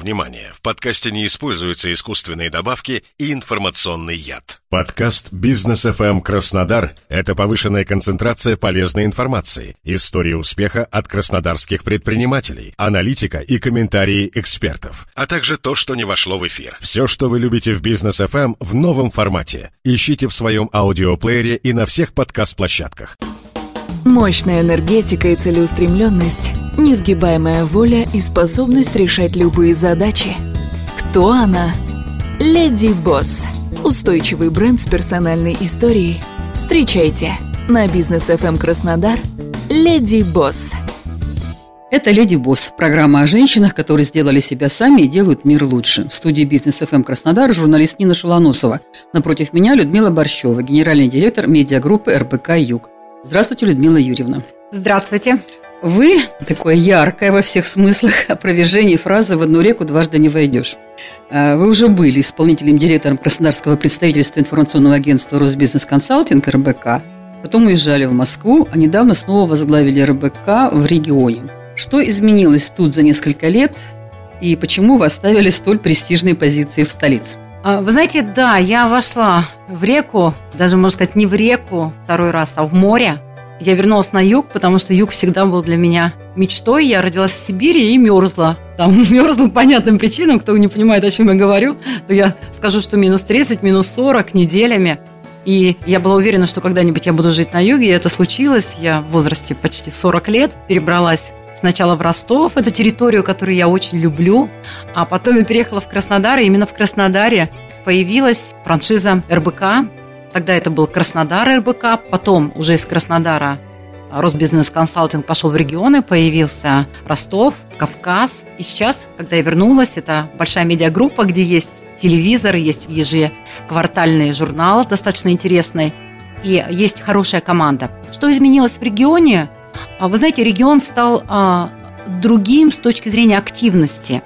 Внимание! В подкасте не используются искусственные добавки и информационный яд. Подкаст «Бизнес FM Краснодар» — это повышенная концентрация полезной информации, истории успеха от краснодарских предпринимателей, аналитика и комментарии экспертов, а также то, что не вошло в эфир. Все, что вы любите в «Бизнес FM» в новом формате. Ищите в своем аудиоплеере и на всех подкаст-площадках. Мощная энергетика и целеустремленность, несгибаемая воля и способность решать любые задачи. Кто она? Леди Босс. Устойчивый бренд с персональной историей. Встречайте на бизнес FM Краснодар. Леди Босс. Это «Леди Босс» – программа о женщинах, которые сделали себя сами и делают мир лучше. В студии «Бизнес ФМ Краснодар» журналист Нина Шелоносова. Напротив меня Людмила Борщева, генеральный директор медиагруппы РБК «Юг». Здравствуйте, Людмила Юрьевна. Здравствуйте. Вы, такое яркое во всех смыслах опровержение фразы «в одну реку дважды не войдешь». А, вы уже были исполнительным директором Краснодарского представительства информационного агентства «Росбизнес Консалтинг» РБК, потом уезжали в Москву, а недавно снова возглавили РБК в регионе. Что изменилось тут за несколько лет и почему вы оставили столь престижные позиции в столице? А, вы знаете, да, я вошла в реку, даже, можно сказать, не в реку второй раз, а в море. Я вернулась на юг, потому что юг всегда был для меня мечтой. Я родилась в Сибири и мерзла. Там мерзла по понятным причинам. Кто не понимает, о чем я говорю, то я скажу, что минус 30, минус 40 неделями. И я была уверена, что когда-нибудь я буду жить на юге, и это случилось. Я в возрасте почти 40 лет перебралась сначала в Ростов, это территорию, которую я очень люблю, а потом я переехала в Краснодар, и именно в Краснодаре появилась франшиза РБК. Тогда это был Краснодар РБК, потом уже из Краснодара Росбизнес Консалтинг пошел в регионы, появился Ростов, Кавказ. И сейчас, когда я вернулась, это большая медиагруппа, где есть телевизор, есть ежеквартальный журнал достаточно интересный, и есть хорошая команда. Что изменилось в регионе? А вы знаете, регион стал а, другим с точки зрения активности.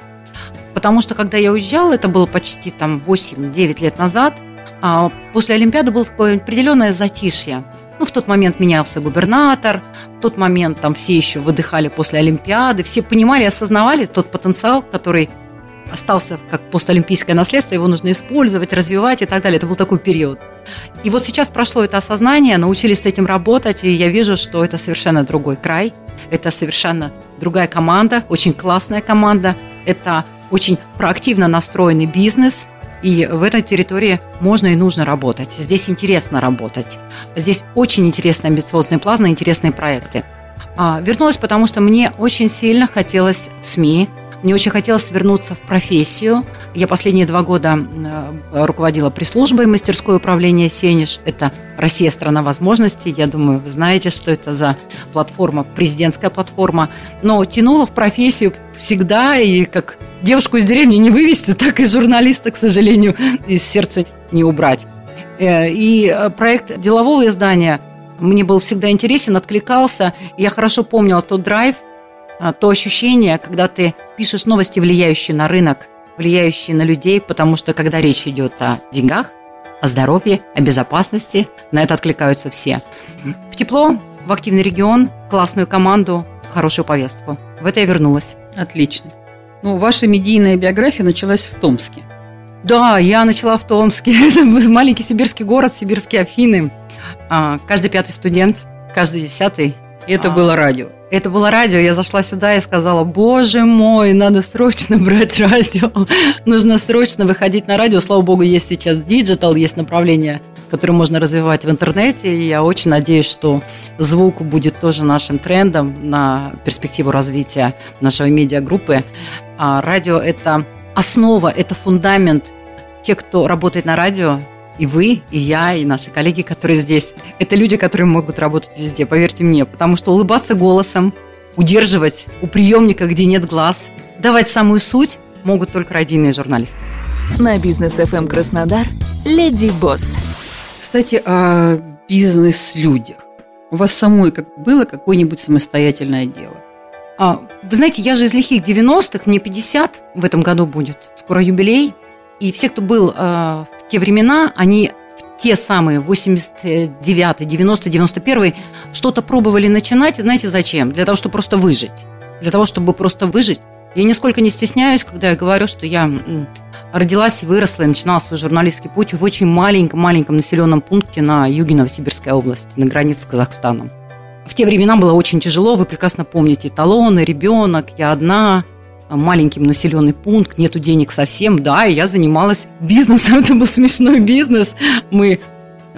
Потому что, когда я уезжала, это было почти там 8-9 лет назад, а, после Олимпиады было такое определенное затишье. Ну, в тот момент менялся губернатор, в тот момент там все еще выдыхали после Олимпиады, все понимали, осознавали тот потенциал, который остался как постолимпийское наследство, его нужно использовать, развивать и так далее. Это был такой период. И вот сейчас прошло это осознание, научились с этим работать, и я вижу, что это совершенно другой край, это совершенно другая команда, очень классная команда, это очень проактивно настроенный бизнес, и в этой территории можно и нужно работать. Здесь интересно работать. Здесь очень интересные амбициозные планы, интересные проекты. А, вернулась, потому что мне очень сильно хотелось в СМИ, мне очень хотелось вернуться в профессию. Я последние два года э, руководила пресс-службой мастерской управления «Сенеж». Это «Россия – страна возможностей». Я думаю, вы знаете, что это за платформа, президентская платформа. Но тянула в профессию всегда, и как девушку из деревни не вывести, так и журналиста, к сожалению, из сердца не убрать. Э, и э, проект делового издания мне был всегда интересен, откликался. Я хорошо помнила тот драйв, то ощущение, когда ты пишешь новости, влияющие на рынок, влияющие на людей, потому что когда речь идет о деньгах, о здоровье, о безопасности, на это откликаются все. В тепло, в активный регион, классную команду, хорошую повестку. В это я вернулась. Отлично. Ну, ваша медийная биография началась в Томске. Да, я начала в Томске. Маленький сибирский город, сибирские Афины. А, каждый пятый студент, каждый десятый. И это а, было радио. Это было радио, я зашла сюда и сказала, боже мой, надо срочно брать радио, нужно срочно выходить на радио. Слава богу, есть сейчас digital, есть направление, которое можно развивать в интернете. И я очень надеюсь, что звук будет тоже нашим трендом на перспективу развития нашей медиагруппы. А радио – это основа, это фундамент. Те, кто работает на радио, и вы, и я, и наши коллеги, которые здесь, это люди, которые могут работать везде, поверьте мне. Потому что улыбаться голосом, удерживать у приемника, где нет глаз, давать самую суть могут только радийные журналисты. На бизнес FM эм Краснодар Леди Босс. Кстати, о бизнес-людях. У вас самой как было какое-нибудь самостоятельное дело? А, вы знаете, я же из лихих 90-х, мне 50 в этом году будет, скоро юбилей. И все, кто был э, в те времена, они в те самые 89 90 91 что-то пробовали начинать. Знаете зачем? Для того, чтобы просто выжить. Для того, чтобы просто выжить, Я нисколько не стесняюсь, когда я говорю, что я родилась и выросла и начинала свой журналистский путь в очень маленьком-маленьком населенном пункте на юге Новосибирской области, на границе с Казахстаном. В те времена было очень тяжело, вы прекрасно помните, талоны, ребенок, я одна, маленький населенный пункт, нету денег совсем, да, и я занималась бизнесом, это был смешной бизнес. Мы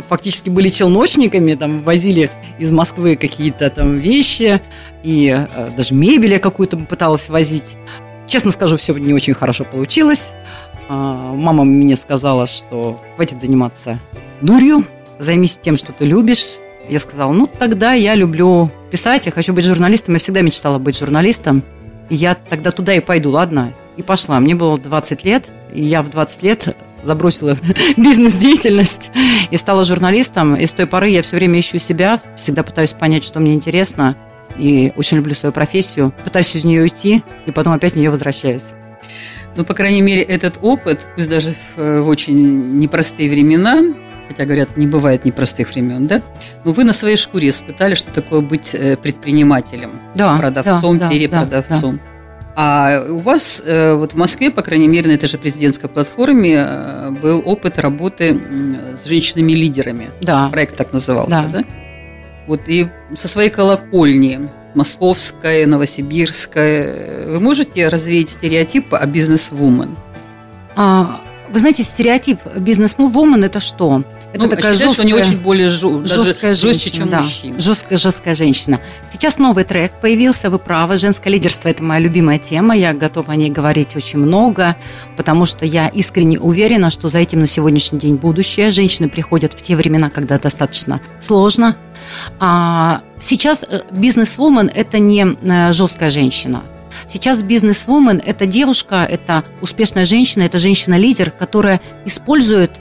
фактически были челночниками, там возили из Москвы какие-то там вещи, и э, даже мебель я какую-то пыталась возить. Честно скажу, все не очень хорошо получилось. А, мама мне сказала, что хватит заниматься дурью, займись тем, что ты любишь. Я сказала, ну тогда я люблю писать, я хочу быть журналистом, я всегда мечтала быть журналистом. Я тогда туда и пойду, ладно? И пошла. Мне было 20 лет, и я в 20 лет забросила бизнес-деятельность и стала журналистом. И с той поры я все время ищу себя, всегда пытаюсь понять, что мне интересно. И очень люблю свою профессию, пытаюсь из нее уйти, и потом опять в нее возвращаюсь. Ну, по крайней мере, этот опыт, пусть даже в, э, очень непростые времена, хотя говорят, не бывает непростых времен, да? Но вы на своей шкуре испытали, что такое быть э, предпринимателем, да, продавцом, да, перепродавцом. Да, да. А у вас э, вот в Москве, по крайней мере, на этой же президентской платформе был опыт работы с женщинами-лидерами. Да. Проект так назывался, да? да? Вот и со своей колокольни московская, новосибирская, вы можете развеять стереотип о бизнес-вумен? А, вы знаете, стереотип бизнес-вумен это что? Это ну, такая жесткая, что они очень более жу, жесткая даже жестче, чем да, мужчина. Жесткая, жесткая женщина. Сейчас новый трек появился, вы правы. Женское лидерство – это моя любимая тема. Я готова о ней говорить очень много, потому что я искренне уверена, что за этим на сегодняшний день будущее. Женщины приходят в те времена, когда достаточно сложно. А сейчас э, бизнес-вумен – это не э, жесткая женщина – Сейчас бизнес-вумен – это девушка, это успешная женщина, это женщина-лидер, которая использует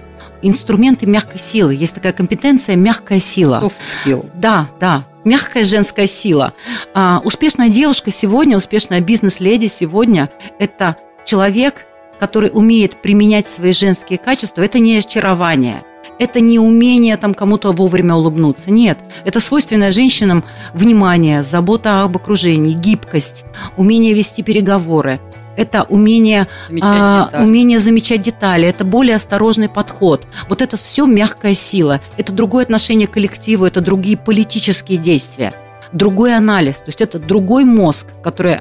инструменты мягкой силы. Есть такая компетенция мягкая сила. Soft skill. Да, да. Мягкая женская сила. А, успешная девушка сегодня, успешная бизнес-леди сегодня – это человек, который умеет применять свои женские качества. Это не очарование – это не умение там кому-то вовремя улыбнуться. Нет, это свойственное женщинам внимание, забота об окружении, гибкость, умение вести переговоры. Это умение замечать, а, умение замечать детали, это более осторожный подход. Вот это все мягкая сила. Это другое отношение к коллективу, это другие политические действия, другой анализ. То есть это другой мозг, который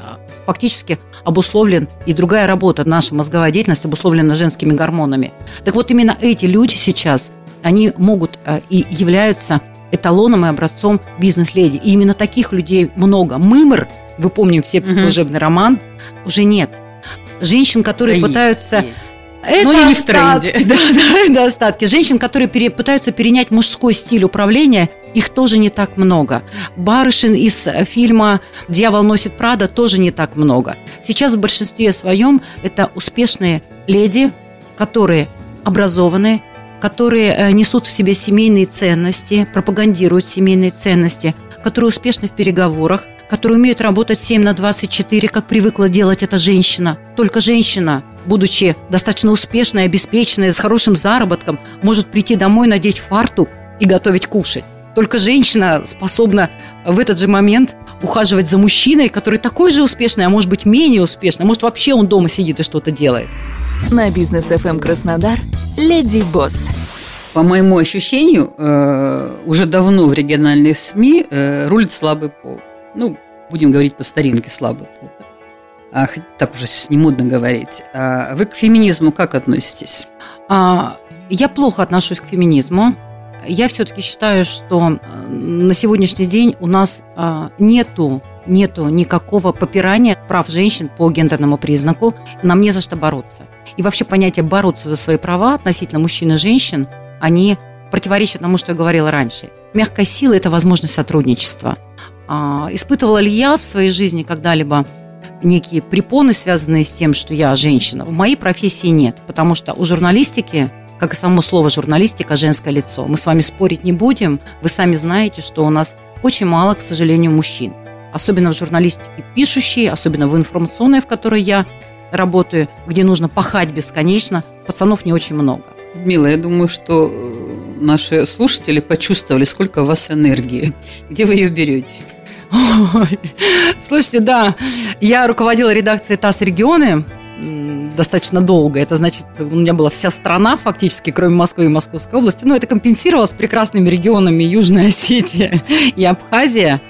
фактически обусловлен, и другая работа, наша мозговая деятельность обусловлена женскими гормонами. Так вот, именно эти люди сейчас они могут э, и являются эталоном и образцом бизнес-леди. И именно таких людей много. Мымр, вы помним все угу. служебный роман, уже нет. Женщин, которые да пытаются... Есть, есть. Это ну, не остатки, в тренде. Да, да, это остатки. Женщин, которые пере, пытаются перенять мужской стиль управления, их тоже не так много. Барышин из фильма «Дьявол носит Прада» тоже не так много. Сейчас в большинстве своем это успешные леди, которые образованные, которые э, несут в себе семейные ценности, пропагандируют семейные ценности, которые успешны в переговорах, которые умеют работать 7 на 24, как привыкла делать эта женщина. Только женщина, будучи достаточно успешной, обеспеченной, с хорошим заработком, может прийти домой, надеть фартук и готовить кушать. Только женщина способна в этот же момент ухаживать за мужчиной, который такой же успешный, а может быть менее успешный, может вообще он дома сидит и что-то делает. На бизнес FM эм Краснодар Леди Босс. По моему ощущению, э, уже давно в региональных СМИ э, рулит слабый пол. Ну, будем говорить по старинке слабый пол. А, так уже не модно говорить. А вы к феминизму как относитесь? А, я плохо отношусь к феминизму. Я все-таки считаю, что э, на сегодняшний день у нас а, нету нету никакого попирания прав женщин по гендерному признаку. Нам не за что бороться. И вообще понятие бороться за свои права относительно мужчин и женщин, они противоречат тому, что я говорила раньше. Мягкая сила – это возможность сотрудничества. А, испытывала ли я в своей жизни когда-либо некие препоны, связанные с тем, что я женщина? В моей профессии нет, потому что у журналистики как и само слово журналистика, женское лицо. Мы с вами спорить не будем. Вы сами знаете, что у нас очень мало, к сожалению, мужчин. Особенно в журналистике пишущей, особенно в информационной, в которой я работаю, где нужно пахать бесконечно, пацанов не очень много. Мила, я думаю, что э, наши слушатели почувствовали, сколько у вас энергии. Где вы ее берете? Ой. Слушайте, да, я руководила редакцией ТАСС регионы достаточно долго. Это значит, у меня была вся страна фактически, кроме Москвы и Московской области. Но это компенсировалось прекрасными регионами Южная Осетия и Абхазия.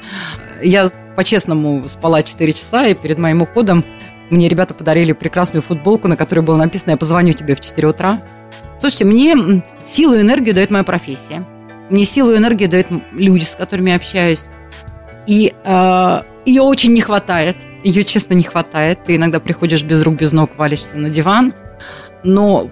Я по-честному спала 4 часа, и перед моим уходом мне ребята подарили прекрасную футболку, на которой было написано «Я позвоню тебе в 4 утра». Слушайте, мне силу и энергию дает моя профессия. Мне силу и энергию дают люди, с которыми я общаюсь. И э, ее очень не хватает. Ее, честно, не хватает. Ты иногда приходишь без рук, без ног, валишься на диван. Но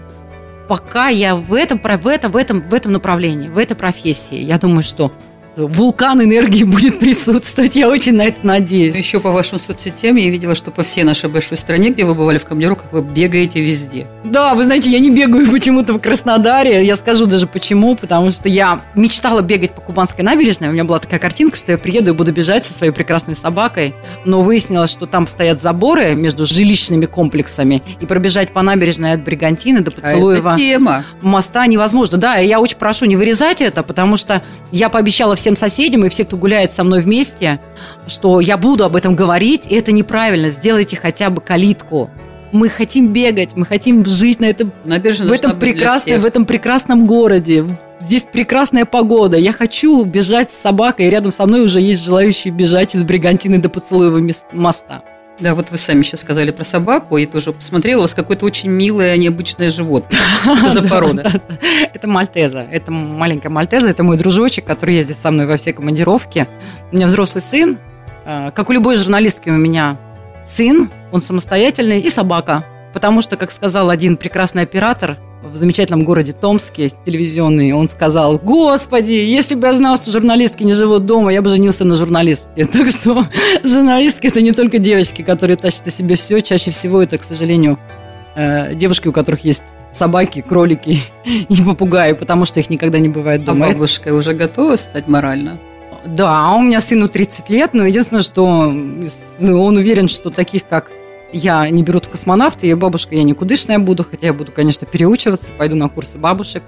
пока я в этом, в этом, в этом, в этом направлении, в этой профессии, я думаю, что вулкан энергии будет присутствовать. Я очень на это надеюсь. Еще по вашим соцсетям я видела, что по всей нашей большой стране, где вы бывали в командировках, вы бегаете везде. Да, вы знаете, я не бегаю почему-то в Краснодаре. Я скажу даже почему. Потому что я мечтала бегать по Кубанской набережной. У меня была такая картинка, что я приеду и буду бежать со своей прекрасной собакой. Но выяснилось, что там стоят заборы между жилищными комплексами. И пробежать по набережной от Бригантины до Поцелуева а тема. моста невозможно. Да, я очень прошу не вырезать это, потому что я пообещала всем соседям и все, кто гуляет со мной вместе, что я буду об этом говорить, и это неправильно. Сделайте хотя бы калитку. Мы хотим бегать, мы хотим жить на этом, Набережная в этом прекрасном, в этом прекрасном городе. Здесь прекрасная погода. Я хочу бежать с собакой, и рядом со мной уже есть желающие бежать из Бригантины до Поцелуева моста. Да, вот вы сами сейчас сказали про собаку, и тоже посмотрела, у вас какое-то очень милое, необычное животное. Что за порода? Это мальтеза. Это маленькая мальтеза, это мой дружочек, который ездит со мной во все командировки. У меня взрослый сын. А, как у любой журналистки у меня сын, он самостоятельный, и собака. Потому что, как сказал один прекрасный оператор, в замечательном городе Томске, телевизионный, он сказал, господи, если бы я знал, что журналистки не живут дома, я бы женился на журналистке. Так что журналистки это не только девочки, которые тащат о себе все, чаще всего это, к сожалению, э, девушки, у которых есть собаки, кролики и попугаи, потому что их никогда не бывает дома. А бабушка уже готова стать морально? Да, у меня сыну 30 лет, но единственное, что он уверен, что таких, как я не берут в космонавты, и бабушка я никудышная буду, хотя я буду, конечно, переучиваться, пойду на курсы бабушек.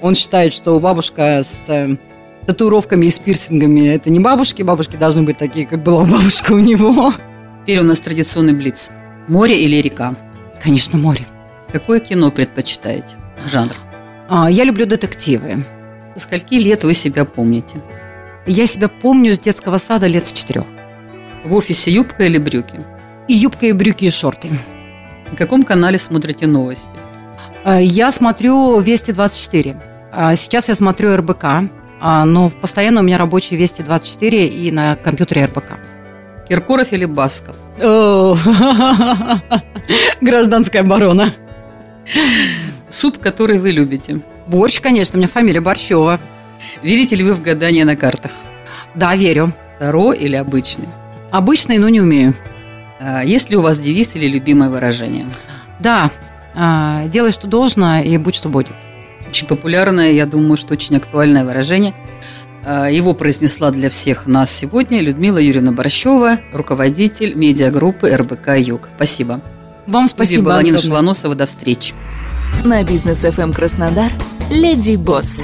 Он считает, что бабушка с э, татуировками и с пирсингами – это не бабушки, бабушки должны быть такие, как была бабушка у него. Теперь у нас традиционный блиц. Море или река? Конечно, море. Какое кино предпочитаете? Жанр? А, я люблю детективы. Со скольки лет вы себя помните? Я себя помню с детского сада лет с четырех. В офисе юбка или брюки? И юбка, и брюки, и шорты. На каком канале смотрите новости? А, я смотрю Вести 24. А, сейчас я смотрю РБК, а, но постоянно у меня рабочий Вести 24 и на компьютере РБК. Киркоров или Басков? Гражданская оборона. Суп, который вы любите? Борщ, конечно, у меня фамилия Борщева. Верите ли вы в гадания на картах? Да, верю. Таро или обычный? Обычный, но не умею. А, есть ли у вас девиз или любимое выражение? Да, а, делай, что должно, и будь, что будет. Очень популярное, я думаю, что очень актуальное выражение. А, его произнесла для всех нас сегодня Людмила Юрьевна Борщева, руководитель медиагруппы РБК «Юг». Спасибо. Вам спасибо. Была Нина Шелоносова. До встречи. На бизнес FM Краснодар «Леди Босс».